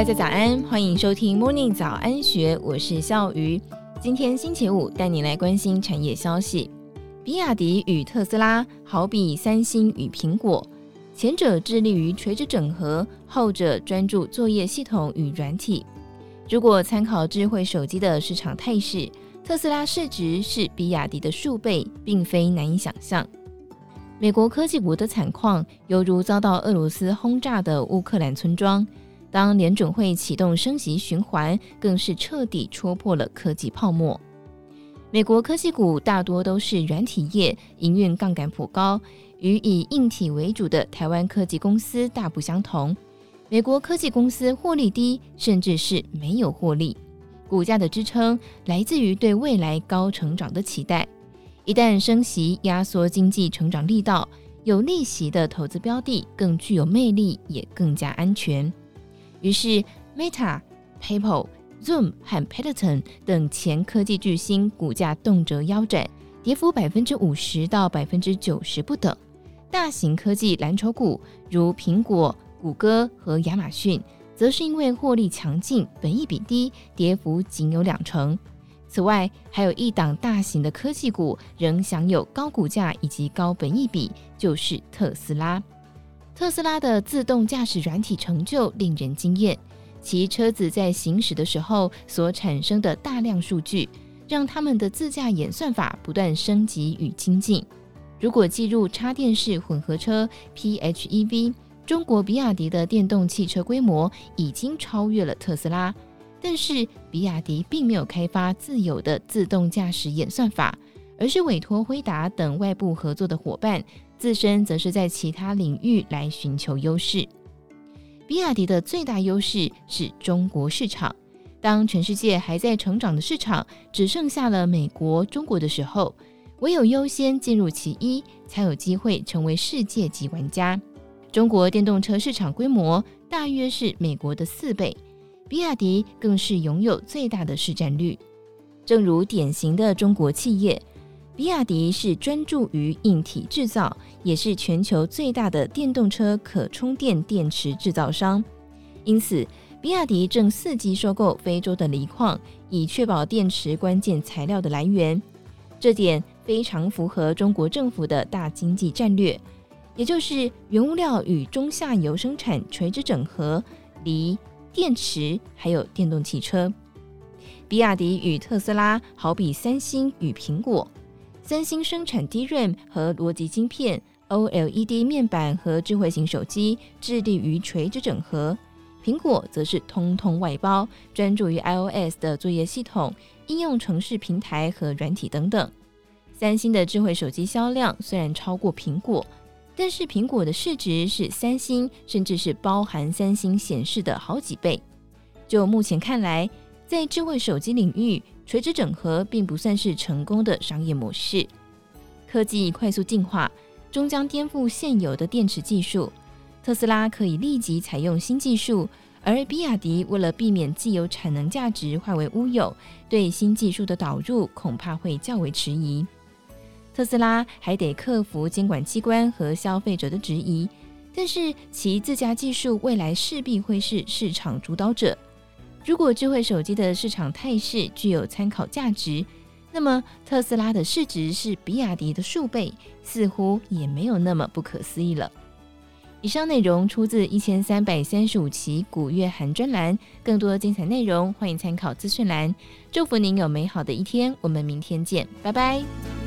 大家早安，欢迎收听 Morning 早安学，我是笑鱼。今天星期五，带你来关心产业消息。比亚迪与特斯拉好比三星与苹果，前者致力于垂直整合，后者专注作业系统与软体。如果参考智慧手机的市场态势，特斯拉市值是比亚迪的数倍，并非难以想象。美国科技股的惨况，犹如遭到俄罗斯轰炸的乌克兰村庄。当联准会启动升息循环，更是彻底戳破了科技泡沫。美国科技股大多都是软体业，营运杠杆颇高，与以硬体为主的台湾科技公司大不相同。美国科技公司获利低，甚至是没有获利。股价的支撑来自于对未来高成长的期待。一旦升息压缩经济成长力道，有利息的投资标的更具有魅力，也更加安全。于是，Meta、PayPal、Zoom 和 Peloton 等前科技巨星股价动辄腰斩，跌幅百分之五十到百分之九十不等。大型科技蓝筹股如苹果、谷歌和亚马逊，则是因为获利强劲、本益比低，跌幅仅有两成。此外，还有一档大型的科技股仍享有高股价以及高本益比，就是特斯拉。特斯拉的自动驾驶软体成就令人惊艳，其车子在行驶的时候所产生的大量数据，让他们的自驾演算法不断升级与精进。如果计入插电式混合车 （PHEV），中国比亚迪的电动汽车规模已经超越了特斯拉。但是，比亚迪并没有开发自有的自动驾驶演算法，而是委托辉达等外部合作的伙伴。自身则是在其他领域来寻求优势。比亚迪的最大优势是中国市场。当全世界还在成长的市场只剩下了美国、中国的时候，唯有优先进入其一，才有机会成为世界级玩家。中国电动车市场规模大约是美国的四倍，比亚迪更是拥有最大的市占率。正如典型的中国企业。比亚迪是专注于硬体制造，也是全球最大的电动车可充电电池制造商。因此，比亚迪正伺机收购非洲的锂矿，以确保电池关键材料的来源。这点非常符合中国政府的大经济战略，也就是原物料与中下游生产垂直整合，锂、电池还有电动汽车。比亚迪与特斯拉好比三星与苹果。三星生产 DRAM 和逻辑晶片，OLED 面板和智慧型手机，致力于垂直整合；苹果则是通通外包，专注于 iOS 的作业系统、应用程式平台和软体等等。三星的智慧手机销量虽然超过苹果，但是苹果的市值是三星，甚至是包含三星显示的好几倍。就目前看来，在智慧手机领域，垂直整合并不算是成功的商业模式。科技快速进化，终将颠覆现有的电池技术。特斯拉可以立即采用新技术，而比亚迪为了避免既有产能价值化为乌有，对新技术的导入恐怕会较为迟疑。特斯拉还得克服监管机关和消费者的质疑，但是其自家技术未来势必会是市场主导者。如果智慧手机的市场态势具有参考价值，那么特斯拉的市值是比亚迪的数倍，似乎也没有那么不可思议了。以上内容出自一千三百三十五期古月涵专栏，更多精彩内容欢迎参考资讯栏。祝福您有美好的一天，我们明天见，拜拜。